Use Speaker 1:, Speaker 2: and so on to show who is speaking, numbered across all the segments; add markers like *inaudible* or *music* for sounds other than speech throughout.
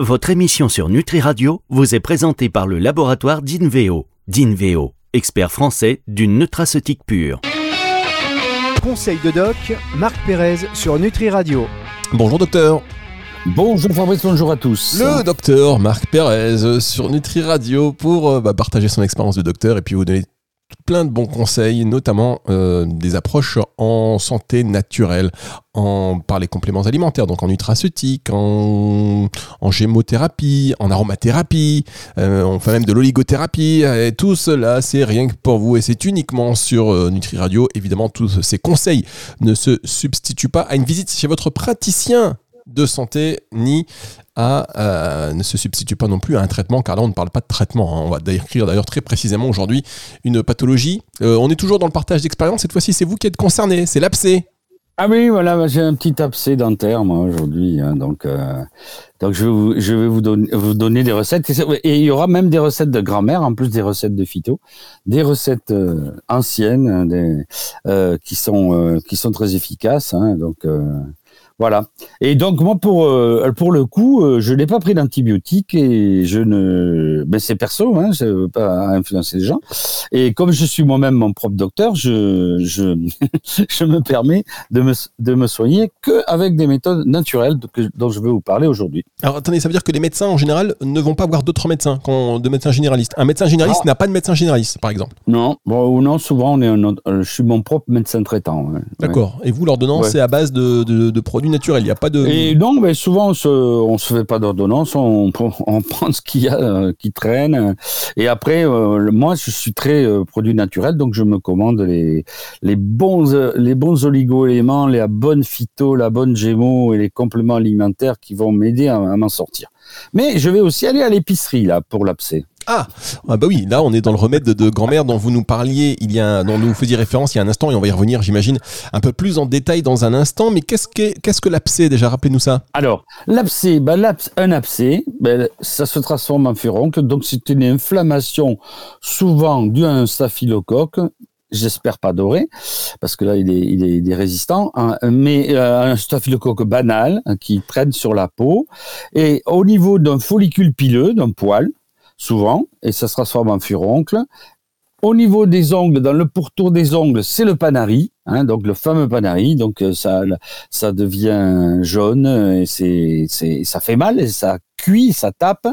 Speaker 1: votre émission sur Nutri Radio vous est présentée par le laboratoire d'Inveo. D'Inveo, expert français d'une nutraceutique pure.
Speaker 2: Conseil de doc, Marc Pérez sur Nutri Radio.
Speaker 3: Bonjour docteur.
Speaker 4: Bonjour Fabrice, bonjour à tous.
Speaker 3: Le docteur Marc Pérez sur Nutri Radio pour euh, bah, partager son expérience de docteur et puis vous donner plein de bons conseils, notamment euh, des approches en santé naturelle, en, par les compléments alimentaires, donc en nutraceutique, en, en gémothérapie, en aromathérapie, euh, on fait même de l'oligothérapie, et tout cela c'est rien que pour vous et c'est uniquement sur euh, Nutri Radio. Évidemment, tous ces conseils ne se substituent pas à une visite chez votre praticien de santé ni à, ne se substitue pas non plus à un traitement, car là on ne parle pas de traitement. Hein. On va décrire d'ailleurs très précisément aujourd'hui une pathologie. Euh, on est toujours dans le partage d'expérience. Cette fois-ci, c'est vous qui êtes concerné. C'est l'abcès.
Speaker 4: Ah oui, voilà, bah, j'ai un petit abcès dentaire moi aujourd'hui, hein. donc euh, donc je vais vous, je vais vous donner vous donner des recettes et, il y aura même des recettes de grand-mère en plus des recettes de phyto, des recettes euh, anciennes, des, qui sont qui sont très efficaces, hein. donc voilà. Et donc moi pour euh, pour le coup, euh, je n'ai pas pris d'antibiotiques et je ne, ben c'est perso, hein, je veux pas influencer les gens. Et comme je suis moi-même mon propre docteur, je je *laughs* je me permets de me de me soigner que avec des méthodes naturelles dont je vais vous parler aujourd'hui.
Speaker 3: Alors attendez, ça veut dire que les médecins en général ne vont pas voir d'autres médecins quand de médecins généralistes. Un médecin généraliste ah. n'a pas de médecin généraliste, par exemple.
Speaker 4: Non, bon ou non, souvent on est un, euh, je suis mon propre médecin traitant.
Speaker 3: D'accord. Et vous l'ordonnance c'est à base de, de, de produits naturel. Il n'y a pas de.
Speaker 4: Et non, mais souvent on on se fait pas d'ordonnance, on, *laughs* prend ce qu'il y a euh, qui traîne. Et après, euh, moi, je suis très euh, produit naturel, donc je me commande les les bons les bons oligo-éléments, la bonne phyto, la bonne gémo et les compléments alimentaires qui vont m'aider à, à m'en sortir. Mais je vais aussi aller à l'épicerie là pour l'abcès.
Speaker 3: Ah, ah, bah oui, là on est dans le remède de, grand-mère dont vous nous parliez, il y a, dont vous faisiez référence il y a un instant et on va y revenir, j'imagine, un peu plus en détail dans un instant. Mais qu'est-ce que qu'est-ce que l'abcès déjà? Rappelez-nous ça.
Speaker 4: Alors l'abcès, bah, un abcès, bah, ça se transforme en furoncle, donc c'est une inflammation souvent due à un staphylocoque. J'espère pas doré, parce que là il est, il est, résistant, hein, mais euh, un staphylocoque banal hein, qui traîne sur la peau, et au niveau d'un follicule pileux, d'un poil, souvent, et ça se transforme en furoncle. Au niveau des ongles, dans le pourtour des ongles, c'est le panari, hein, donc le fameux panari. Donc euh, ça, ça devient jaune et c'est, c'est, ça fait mal et ça cuit, ça tape.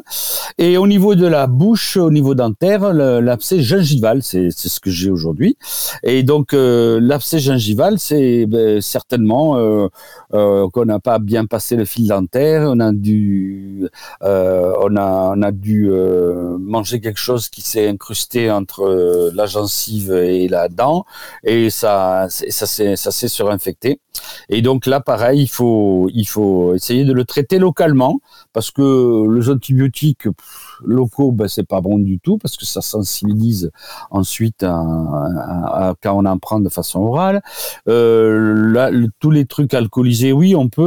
Speaker 4: Et au niveau de la bouche, au niveau dentaire, l'abcès gingival, c'est ce que j'ai aujourd'hui. Et donc euh, l'abcès gingival, c'est ben, certainement euh, euh, qu'on n'a pas bien passé le fil dentaire, on a dû, euh, on a, on a dû manger quelque chose qui s'est incrusté entre la gencive et la dent, et ça, ça s'est surinfecté. Et donc là, pareil, il faut, il faut essayer de le traiter localement parce que les antibiotiques locaux, ben, c'est pas bon du tout parce que ça sensibilise ensuite quand on en prend de façon orale. Euh, tous les trucs alcoolisés, oui, on peut.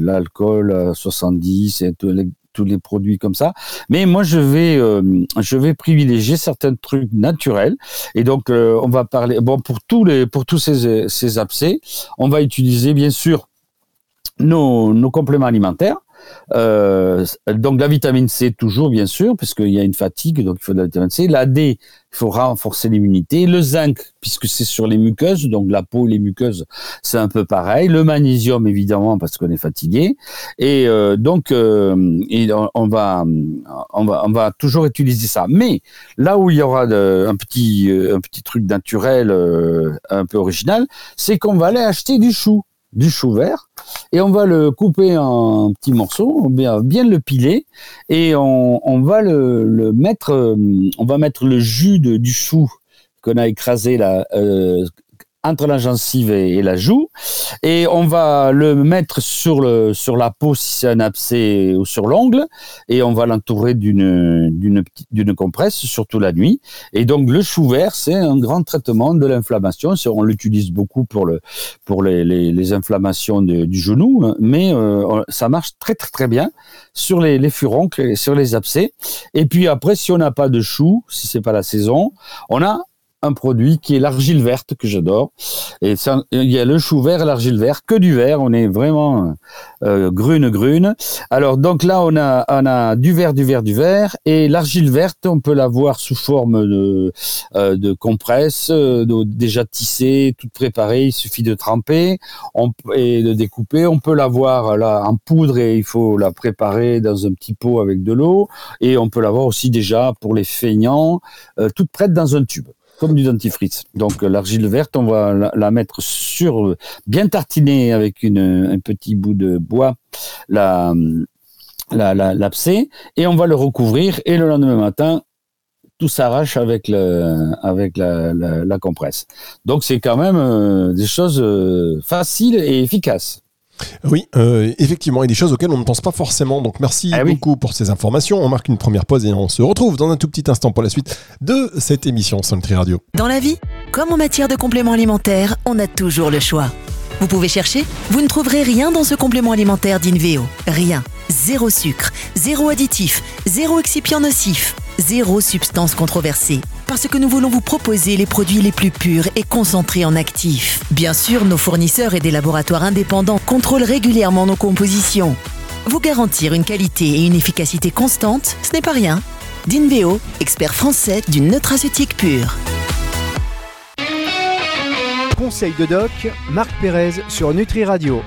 Speaker 4: L'alcool à 70 et tous les, produits comme ça. Mais moi, je vais, euh, privilégier certains trucs naturels. Et donc, euh, on va parler. Bon, pour tous ces, abcès, on va utiliser bien sûr nos compléments alimentaires. Euh, donc la vitamine C toujours bien sûr puisqu'il y a une fatigue donc il faut de la vitamine C. La D il faut renforcer l'immunité. Le zinc puisque c'est sur les muqueuses donc la peau les muqueuses c'est un peu pareil. Le magnésium évidemment parce qu'on est fatigué et euh, donc euh, on, va on va on va toujours utiliser ça. Mais là où il y aura un petit un petit truc naturel un peu original c'est qu'on va aller acheter du chou du chou vert et on va le couper en petits morceaux, bien, le piler. Et on, va le, mettre, euh, on va mettre le jus du chou qu'on a écrasé là, euh, entre la gencive et, la joue, et on va le mettre sur le sur la peau si c'est un abcès ou sur l'ongle, et on va l'entourer d'une compresse surtout la nuit. Et donc le chou vert c'est un grand traitement de l'inflammation. On l'utilise beaucoup pour le pour les les, les inflammations du genou, mais euh, ça marche très très très bien sur les les furoncles et sur les abcès. Et puis après si on n'a pas de chou, si c'est pas la saison, on a un produit qui est l'argile verte que j'adore. Et il y a le chou vert et l'argile verte, que du vert. On est vraiment euh, grune grune. Alors donc là on a on a du vert, du vert, du vert et l'argile verte on peut l'avoir sous forme de euh, de compresse, euh, déjà tissée, toute préparée. Il suffit de tremper et de découper. On peut l'avoir là en poudre et il faut la préparer dans un petit pot avec de l'eau. Et on peut l'avoir aussi déjà pour les feignants, euh, toute prête dans un tube comme du dentifrice. Donc euh, l'argile verte, on va la, mettre sur, euh, bien tartinée avec un petit bout de bois, la, la, et on va le recouvrir. Et le lendemain matin, tout s'arrache avec le, avec la, la, compresse. Donc c'est quand même des choses faciles et efficaces.
Speaker 3: Oui, euh, effectivement, il y a des choses auxquelles on ne pense pas forcément. Donc merci ah beaucoup pour ces informations. On marque une première pause et on se retrouve dans un tout petit instant pour la suite de cette émission sur Nutri Radio.
Speaker 5: Dans la vie, comme en matière de compléments alimentaires, on a toujours le choix. Vous pouvez chercher, vous ne trouverez rien dans ce complément alimentaire d'Inveo. Rien. Zéro sucre, zéro additif, zéro excipient nocif, zéro substance controversée. Parce que nous voulons vous proposer les produits les plus purs et concentrés en actifs. Bien sûr, nos fournisseurs et des laboratoires indépendants contrôlent régulièrement nos compositions. Vous garantir une qualité et une efficacité constante, ce n'est pas rien. D'Inveo, expert français d'une nutraceutique pure.
Speaker 2: Conseil de doc, Marc Pérez sur Nutri Radio.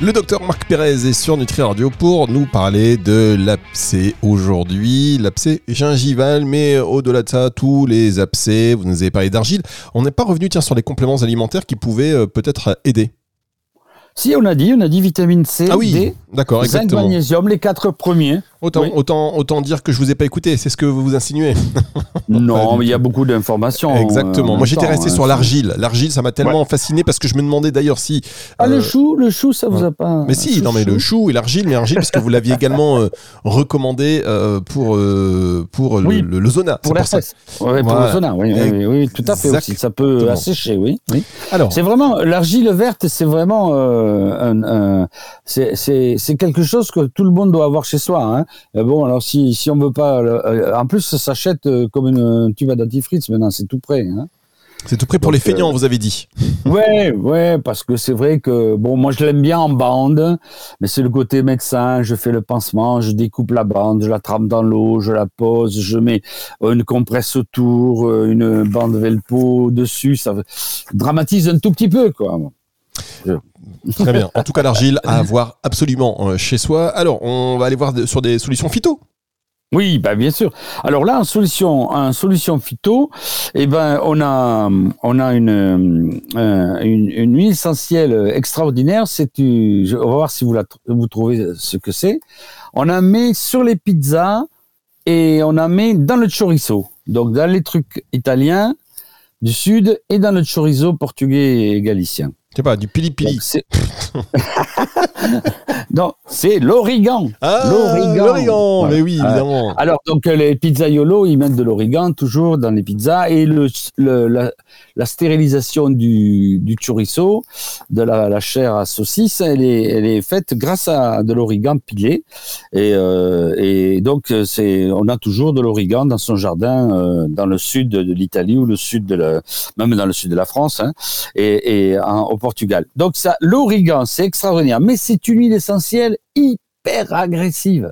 Speaker 3: Le docteur Marc Pérez est sur Nutri Radio pour nous parler de l'abcès aujourd'hui, l'abcès gingival, mais au-delà de ça, tous les abcès, vous nous avez parlé d'argile. On n'est pas revenu tiens, sur les compléments alimentaires qui pouvaient euh, peut-être aider.
Speaker 4: Si, on a dit, on a dit vitamine C,
Speaker 3: ah oui, d'accord, exactement.
Speaker 4: magnésium, les quatre premiers.
Speaker 3: Autant, autant, autant dire que je vous ai pas écouté, c'est ce que vous vous insinuez. *laughs*
Speaker 4: non, mais il y a beaucoup d'informations.
Speaker 3: Exactement. Euh, Moi, j'étais resté hein, sur l'argile. L'argile, ça m'a tellement fasciné parce que je me demandais d'ailleurs si.
Speaker 4: Ah, le euh, chou, le chou, ça vous a pas.
Speaker 3: Mais si, non, mais le chou et l'argile, mais l'argile, parce que vous l'aviez *laughs* également euh, recommandé pour, pour le, le, zona.
Speaker 4: Pour Oui, pour le zona, oui, oui, tout à fait aussi. Ça peut assécher, oui. Alors. C'est vraiment, l'argile verte, c'est vraiment un, c'est quelque chose que tout le monde doit avoir chez soi. Hein. Euh, bon, alors si, si on veut pas, euh, en plus ça s'achète euh, comme une, un tube à dentifrice maintenant, c'est tout prêt. Hein.
Speaker 3: C'est tout prêt pour les feignants, vous avez dit. *laughs*
Speaker 4: Ouais, ouais, parce que c'est vrai que bon, moi je l'aime bien en bande, mais c'est le côté médecin. Je fais le pansement, je découpe la bande, je la trempe dans l'eau, je la pose, je mets une compresse autour, une bande velpo dessus, ça dramatise un tout petit peu, quoi.
Speaker 3: Très bien. En tout cas, l'argile à avoir absolument euh, chez soi. Alors, on va aller voir sur des solutions phyto.
Speaker 4: Oui, bah bien sûr. Alors là, en solution, solution phyto, eh ben, on a, on a une, euh, une, huile essentielle extraordinaire. C'est, on va voir si vous vous trouvez ce que c'est. On en met sur les pizzas et on en met dans le chorizo. Donc dans les trucs italiens du sud et dans le chorizo portugais et galicien.
Speaker 3: Sais pas, du pili-pili. *laughs*
Speaker 4: non, c'est l'origan.
Speaker 3: Ah, l'origan. Mais oui, évidemment.
Speaker 4: Alors, donc, les pizzaiolo, ils mettent de l'origan toujours dans les pizzas et le, la, la, stérilisation du, du chorizo, de la, la, chair à saucisse, elle est, elle est faite grâce à de l'origan pilé. Et, euh, et donc, c'est, on a toujours de l'origan dans son jardin, euh, dans le sud de l'Italie ou le sud de la, même dans le sud de la France, hein, et, et en, au Portugal. Donc ça, l'origan, c'est extraordinaire, mais c'est une huile essentielle hyper agressive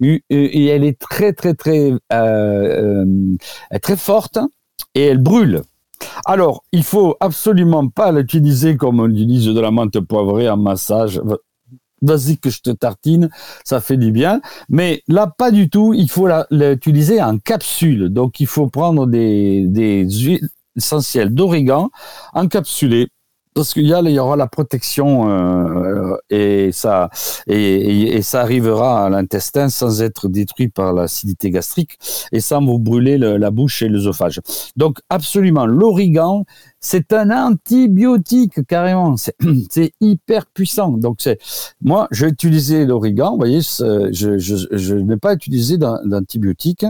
Speaker 4: et elle est très très très euh, euh, très forte et elle brûle. Alors, il faut absolument pas l'utiliser comme on utilise de la menthe poivrée en massage. Vas-y que je te tartine, ça fait du bien. Mais là, pas du tout. Il faut l'utiliser en capsule. Donc, il faut prendre des, des huiles essentielles d'origan encapsulées parce qu'il y, y aura la protection euh, et ça et, ça arrivera à l'intestin sans être détruit par l'acidité gastrique et sans vous brûler la bouche et l'œsophage. Donc absolument, l'origan, c'est un antibiotique carrément, c'est *clears throat* hyper puissant. Donc c'est moi, j'ai utilisé l'origan. Vous voyez, je, je, je n'ai pas utilisé d'antibiotique.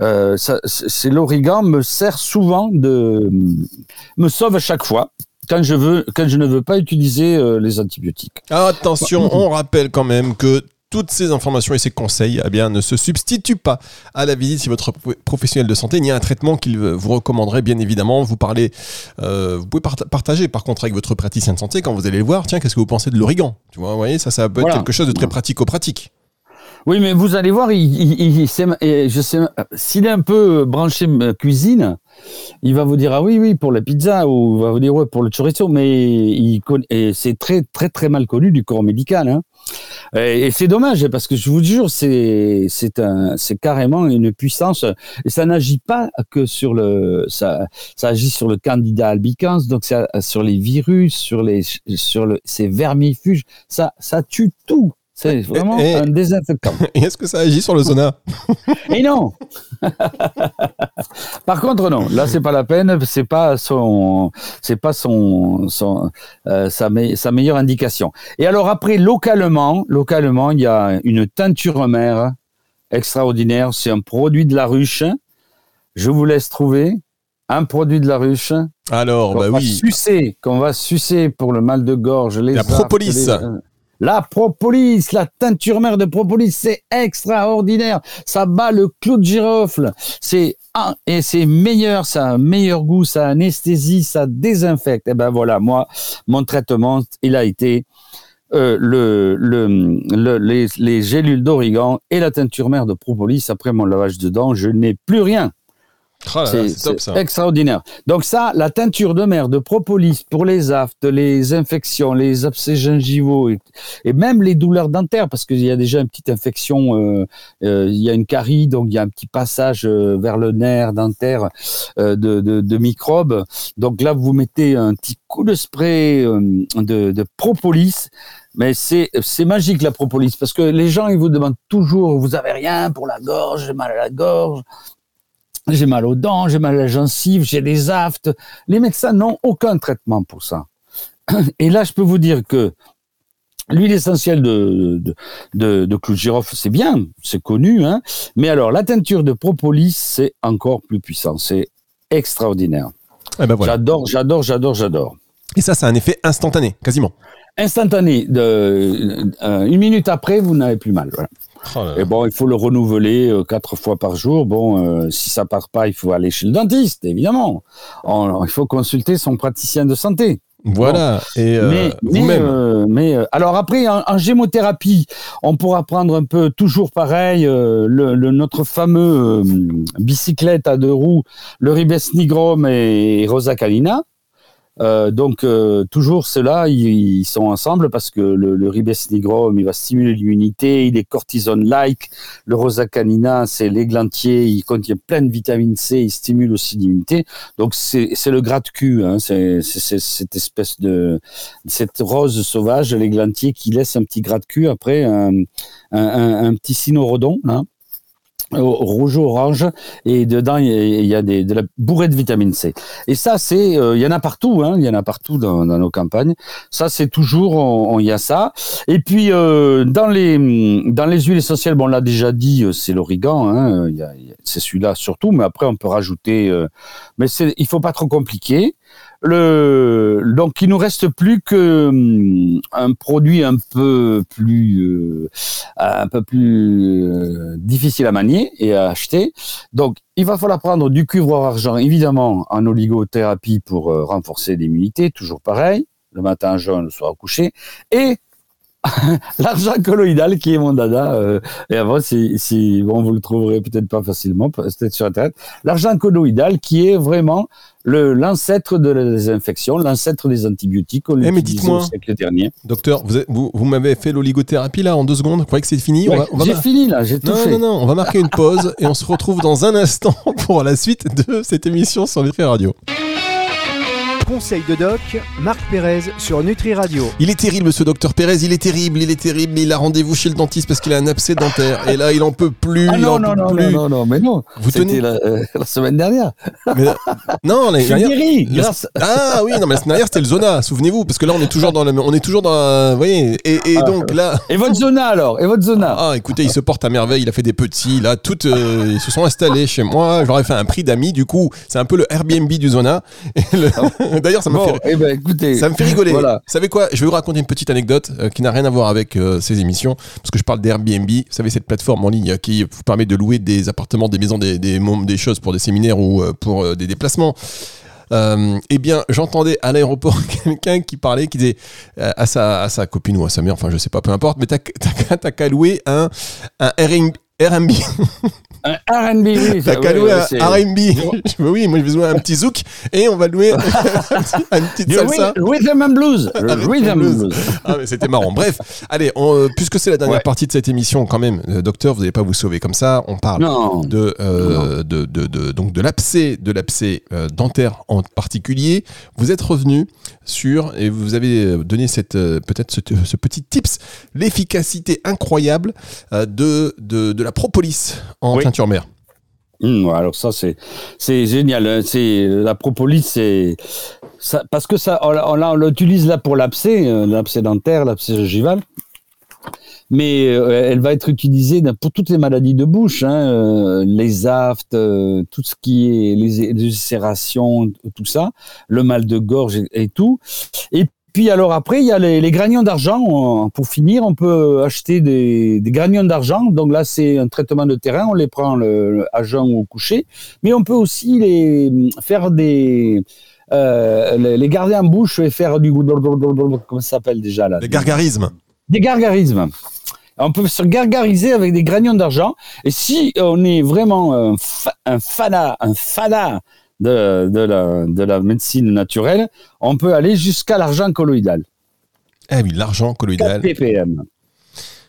Speaker 4: Euh, l'origan me sert souvent de me sauve à chaque fois quand je veux, quand je ne veux pas utiliser euh, les antibiotiques.
Speaker 3: Attention, on rappelle quand même que toutes ces informations et ces conseils eh bien, ne se substituent pas à la visite si votre professionnel de santé. Il y a un traitement qu'il vous recommanderait, bien évidemment. Vous parlez, euh, vous pouvez partager par contre avec votre praticien de santé quand vous allez le voir. Tiens, qu'est-ce que vous pensez de l'origan? Tu vois, vous voyez, ça, ça peut être quelque chose de très pratico-pratique.
Speaker 4: Oui, mais vous allez voir, il, il, je sais, s'il est un peu branché cuisine, il va vous dire ah oui oui pour la pizza ou il va vous dire ouais pour le chorizo, mais il c'est très très très mal connu du corps médical. Hein. Et, c'est dommage parce que je vous jure c'est c'est un c'est carrément une puissance et ça n'agit pas que sur le ça ça agit sur le candidat albicans donc ça, sur les virus sur les sur le ces vermifuges ça ça tue tout c'est vraiment un désinfectant. *laughs*
Speaker 3: Et est-ce que ça agit sur le sauna
Speaker 4: Et non *laughs* Par contre, non. Là, c'est pas la peine. C'est pas son, c'est pas son, son euh, sa, sa, meilleure indication. Et alors après, localement, localement, il y a une teinture mère extraordinaire. C'est un produit de la ruche. Je vous laisse trouver un produit de la ruche.
Speaker 3: Alors, bah oui.
Speaker 4: Sucer, qu'on va sucer pour le mal de gorge. Les
Speaker 3: la propolis.
Speaker 4: La propolis, la teinture mère de propolis, c'est extraordinaire. Ça bat le clou de girofle. C'est et c'est meilleur, ça a un meilleur goût, ça anesthésie, ça désinfecte. Et eh ben voilà, moi, mon traitement, il a été euh, le, le, les, les gélules d'origan et la teinture mère de propolis. Après mon lavage de dents, je n'ai plus rien.
Speaker 3: Oh c'est
Speaker 4: extraordinaire. Donc ça, la teinture de mer de propolis pour les aftes, les infections, les abcès gingivaux et, même les douleurs dentaires, parce qu'il y a déjà une petite infection, euh, euh, il y a une carie, donc il y a un petit passage euh, vers le nerf dentaire de, de, microbes. Donc là, vous mettez un petit coup de spray de, de propolis. Mais c'est c'est magique la propolis parce que les gens ils vous demandent toujours vous avez rien pour la gorge, j'ai mal à la gorge j'ai mal aux dents, j'ai mal à la gencive, j'ai des aftes. Les médecins n'ont aucun traitement pour ça. *clears throat* Et là, je peux vous dire que l'huile essentielle de, de, de, de clou de girofle, c'est bien, c'est connu, hein. Mais alors, la teinture de propolis, c'est encore plus puissant. C'est extraordinaire.
Speaker 3: Eh ben voilà.
Speaker 4: J'adore, j'adore, j'adore, j'adore.
Speaker 3: Et ça, c'est un effet instantané, quasiment.
Speaker 4: Instantané. De, euh, une minute après, vous n'avez plus mal. Voilà. Oh et bon, il faut le renouveler euh, quatre fois par jour. Bon, euh, si ça part pas, il faut aller chez le dentiste, évidemment. il faut consulter son praticien de santé.
Speaker 3: Voilà. Et
Speaker 4: euh, mais, mais, alors après, en, gémothérapie, on pourra prendre un peu toujours pareil le, notre fameux bicyclette à deux roues, le ribes nigrum et Rosa Calina. Euh, donc euh, toujours ceux-là, ils, sont ensemble parce que le, le ribes nigrum, il va stimuler l'immunité, il est cortisone-like. Le rosa canina, c'est l'églantier, il contient plein de vitamine C, il stimule aussi l'immunité. Donc c'est le gratte-cul, hein, c'est cette espèce de cette rose sauvage, l'églantier, qui laisse un petit gratte-cul après un, un, un, petit cynorhodon, là rouge orange et dedans il y a des, de la bourrée de vitamine C. Et ça c'est euh, il y en a partout hein, il y en a partout dans, dans nos campagnes. Ça c'est toujours il y a ça. Et puis euh, dans les dans les huiles essentielles bon on l'a déjà dit euh, c'est l'origan hein, c'est celui-là surtout mais après on peut rajouter mais c'est il faut pas trop compliquer donc il nous reste plus que hum, un produit un peu plus euh, euh, difficile à manier et à acheter. Donc il va falloir prendre du cuivre argent évidemment en oligothérapie pour euh, renforcer l'immunité, toujours pareil, le matin jaune, le soir au coucher, et *laughs* l'argent colloïdal qui est mon dada. Euh, et avant, si, si bon, vous le trouverez peut-être pas facilement, peut-être sur internet. L'argent colloïdal qui est vraiment le l'ancêtre de la désinfection, l'ancêtre des antibiotiques.
Speaker 3: On eh mais dites-moi,
Speaker 4: dernier.
Speaker 3: Docteur, vous, vous, vous m'avez fait l'oligothérapie là en deux secondes? Vous croyez que c'est fini?
Speaker 4: J'ai fini là, j'ai tout
Speaker 3: non,
Speaker 4: fait.
Speaker 3: Non, non, on va marquer une pause et on se retrouve dans un instant *laughs* pour la suite de cette émission sur Nutri Radio.
Speaker 2: Conseil de doc, Marc Pérez sur Nutri Radio.
Speaker 3: Il est terrible ce docteur Pérez, il est terrible, il est terrible, il a rendez-vous chez le dentiste parce qu'il a un abcès dentaire et là il en peut plus.
Speaker 4: Ah
Speaker 3: non,
Speaker 4: non, non, non, non, non, mais non. Vous tenez la, euh, la, semaine dernière.
Speaker 3: Mais, non,
Speaker 4: l'année dernière.
Speaker 3: grâce... Ah oui, non, mais la semaine dernière c'était le zona, souvenez-vous, parce que là on est toujours dans le, on est toujours dans, vous voyez, et, et ah. donc là.
Speaker 4: Et votre zona alors, et votre zona.
Speaker 3: Ah, écoutez, il se porte à merveille, il a fait des petits, là, toutes, euh, ils se sont installés chez moi, j'aurais fait un prix d'amis, du coup, c'est un peu le Airbnb du zona. Et le... *laughs* D'ailleurs, ça m'a
Speaker 4: Bon,
Speaker 3: fait,
Speaker 4: eh ben, écoutez,
Speaker 3: ça me fait rigoler.
Speaker 4: Voilà.
Speaker 3: Vous savez quoi Je vais vous raconter une petite anecdote euh, qui n'a rien à voir avec euh, ces émissions, parce que je parle d'Airbnb. Vous savez, cette plateforme en ligne euh, qui vous permet de louer des appartements, des maisons, des, des, mom- des choses pour des séminaires ou euh, pour des déplacements. Euh, eh bien, j'entendais à l'aéroport *laughs* quelqu'un qui parlait, qui disait euh, à, sa, à sa copine ou à sa mère, enfin je sais pas, peu importe, mais t'as *laughs* qu'à louer un, un Airbnb.
Speaker 4: Un R&B, oui. *laughs*
Speaker 3: T'as qu'à louer un R&B. Oui, moi je vais louer un petit zouk et on va louer *laughs* un petit- une petite salsa.
Speaker 4: rhythm- and blues. *laughs*
Speaker 3: Rhythm blues. Ah mais c'était marrant. Bref, allez, on, euh, puisque c'est la dernière
Speaker 4: Ouais.
Speaker 3: partie de cette émission quand même, euh, docteur, vous n'allez pas vous sauver comme ça. On parle
Speaker 4: Non.
Speaker 3: de, euh, de, de, de- donc de l'abcès, de l'abcès euh, dentaire en particulier. Vous êtes revenu sur et vous avez donné cette peut-être ce, ce petit tips, l'efficacité incroyable euh, de, de de la propolis en
Speaker 4: Oui.
Speaker 3: teinture mère.
Speaker 4: Ouais, alors ça c'est c'est génial. hein. C'est la propolis, c'est parce que ça on, on l'utilise là pour l'abcès, euh, l'abcès dentaire, l'abcès gingival. Mais euh, elle va être utilisée pour toutes les maladies de bouche, hein, euh, les aftes, euh, tout ce qui est les, les ulcérations, tout ça, le mal de gorge et, et tout. Et puis alors après, il y a les, les d'argent. Pour finir, on peut acheter des, des d'argent. Donc là, c'est un traitement de terrain. On les prend le, le- à jeun ou au coucher. Mais on peut aussi les faire des euh, les, les garder en bouche et faire du comment ça s'appelle déjà là?
Speaker 3: Les gargarismes.
Speaker 4: des gargarismes. On peut se gargariser avec des granions d'argent. Et si on est vraiment un, fa- un fanat de, de, la, de la médecine naturelle, on peut aller jusqu'à l'argent colloïdal.
Speaker 3: Ah oui, l'argent
Speaker 4: 4
Speaker 3: colloïdal.
Speaker 4: ppm.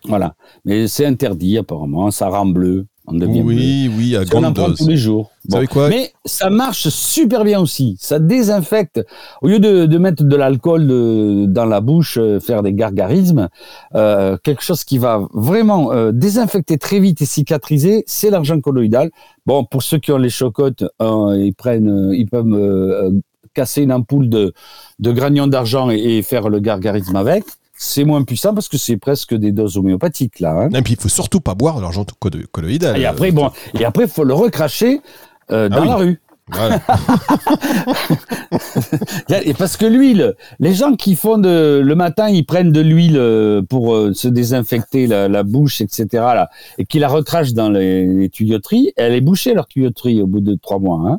Speaker 4: Voilà. Mais c'est interdit apparemment. Ça rend bleu. On devient bleu.
Speaker 3: Oui, oui, à
Speaker 4: on en
Speaker 3: grande
Speaker 4: prend
Speaker 3: dose.
Speaker 4: tous les jours.
Speaker 3: Quoi
Speaker 4: Mais ça marche super bien aussi. Ça désinfecte. Au lieu de, de mettre de l'alcool dans la bouche, euh, faire des gargarismes, euh, quelque chose qui va vraiment euh, désinfecter très vite et cicatriser, c'est l'argent colloïdal. Bon, pour ceux qui ont les chocottes, euh, ils prennent, ils peuvent casser une ampoule de, de d'argent et, et faire le gargarisme avec. C'est moins puissant parce que c'est presque des doses homéopathiques là. Hein.
Speaker 3: Et puis il faut surtout pas boire de l'argent co- colloïdal.
Speaker 4: Et après, bon, et après, faut le recracher euh, dans
Speaker 3: Ah oui.
Speaker 4: la rue.
Speaker 3: Voilà. *laughs*
Speaker 4: Et parce que l'huile, les gens qui font de, le matin, ils prennent de l'huile euh, pour euh, se désinfecter la, la bouche, etc. Là, et qui la recrachent dans les, les tuyauteries, elle est bouchée leur tuyauterie au bout de trois mois. Hein.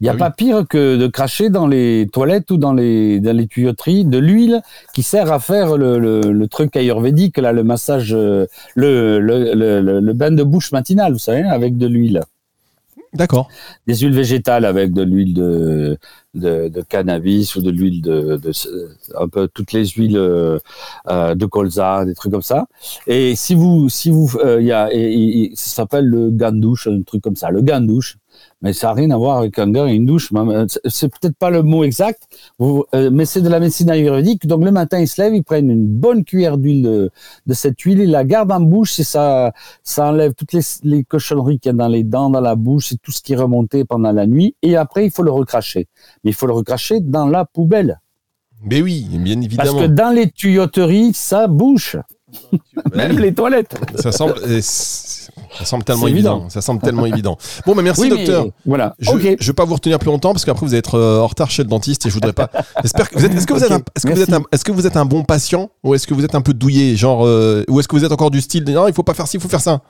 Speaker 4: Il n'y a
Speaker 3: Ah oui.
Speaker 4: pas pire que de cracher dans les toilettes ou dans les, dans les tuyauteries de l'huile qui sert à faire le, le, le truc ayurvédique, là, le massage, euh, le, le, bain de bouche matinal, vous savez, avec de l'huile
Speaker 3: D'accord.
Speaker 4: des huiles végétales avec de l'huile de, de, de cannabis ou de l'huile de, de un peu toutes les huiles euh, euh, de colza, des trucs comme ça. Et si vous si vous euh, il y a et- et- et ça s'appelle le gandouche, un truc comme ça, le gandouche. Mais ça n'a rien à voir avec un gars et une douche. euh, c'est- peut-être pas le mot exact, euh, mais c'est de la médecine ayurvédique. Donc le matin, ils se lèvent, ils prennent une bonne cuillère d'huile de, de cette huile, ils la gardent en bouche et ça, ça enlève toutes les, les cochonneries qu'il y a dans les dents, dans la bouche et tout ce qui est remonté pendant la nuit. Et après, il faut le recracher. Mais il faut le recracher dans la poubelle.
Speaker 3: Mais oui, bien
Speaker 4: Parce
Speaker 3: évidemment.
Speaker 4: que dans les tuyauteries, ça bouche. Même les toilettes.
Speaker 3: Ça semble, *laughs* ça semble tellement évident.
Speaker 4: évident.
Speaker 3: Ça semble tellement évident. Bon, bah merci
Speaker 4: Oui, mais
Speaker 3: docteur.
Speaker 4: Voilà.
Speaker 3: Je, je vais pas vous retenir plus longtemps parce qu'après vous allez être euh, en retard chez le dentiste et je voudrais pas. *laughs* J'espère que vous êtes. Que que est-ce que vous êtes un bon patient ou est-ce que vous êtes un peu douillé, genre, euh, ou est-ce que vous êtes encore du style de, non, il faut pas faire ci, il faut faire ça?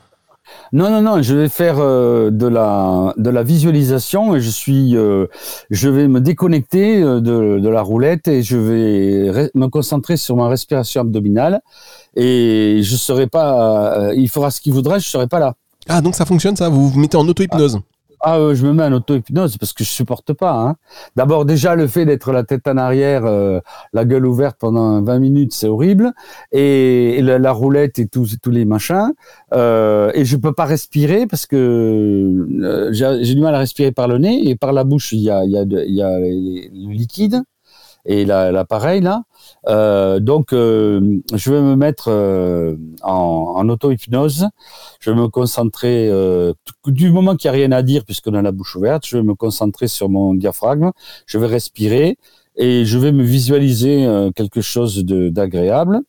Speaker 4: Non, non, non, je vais faire euh, de la de la visualisation et je suis, euh, je vais me déconnecter euh, de, de la roulette et je vais me concentrer sur ma respiration abdominale. Et je serai pas, il fera ce qu'il voudra, je serai pas là.
Speaker 3: Ah, donc ça fonctionne ça? Vous vous mettez en auto-hypnose?
Speaker 4: Euh, je me mets en auto-hypnose parce que je supporte pas. Hein. D'abord, déjà, le fait d'être la tête en arrière, euh, la gueule ouverte pendant 20 minutes, c'est horrible. Et, la, roulette et tous tous les machins. Euh, et je peux pas respirer parce que euh, j'ai du mal à respirer par le nez et par la bouche, il y a, il y a, il y a le liquide et la- l'appareil là. Euh, donc, euh, je vais me mettre euh, en, en auto-hypnose. Je vais me concentrer, euh, du moment qu'il n'y a rien à dire, puisqu'on a la bouche ouverte, je vais me concentrer sur mon diaphragme. Je vais respirer et je vais me visualiser euh, quelque chose d'agréable.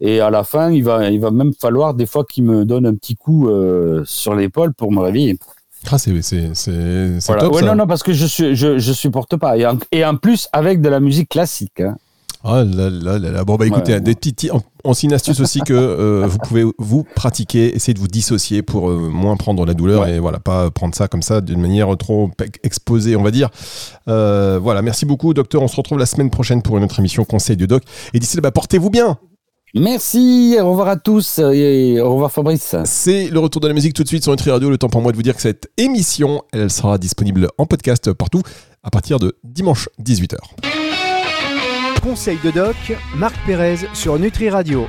Speaker 4: Et à la fin, il va, il va même falloir des fois qu'il me donne un petit coup euh, sur l'épaule pour me réveiller.
Speaker 3: Ah, c'est
Speaker 4: Voilà.
Speaker 3: top
Speaker 4: Ouais,
Speaker 3: ça.
Speaker 4: non, non, parce que je, suis, je, je supporte pas. Et en, et en plus, avec de la musique classique. hein.
Speaker 3: Ah là là là là. Bon bah écoutez,
Speaker 4: Ouais.
Speaker 3: des petits, on, on signe astuce aussi que euh, vous pouvez vous pratiquer, essayer de vous dissocier pour euh, moins prendre la douleur
Speaker 4: Ouais.
Speaker 3: et voilà pas prendre ça comme ça d'une manière trop exposée, on va dire. Euh, voilà, merci beaucoup docteur. On se retrouve la semaine prochaine pour une autre émission Conseil du doc. Et d'ici là, bah, portez-vous bien.
Speaker 4: Merci, au revoir à tous et au revoir Fabrice.
Speaker 3: C'est le retour de la musique tout de suite sur Nutri Radio. Le temps pour moi de vous dire que cette émission, elle sera disponible en podcast partout à partir de dimanche 18h.
Speaker 2: Conseil de doc, Marc Pérez sur Nutri Radio.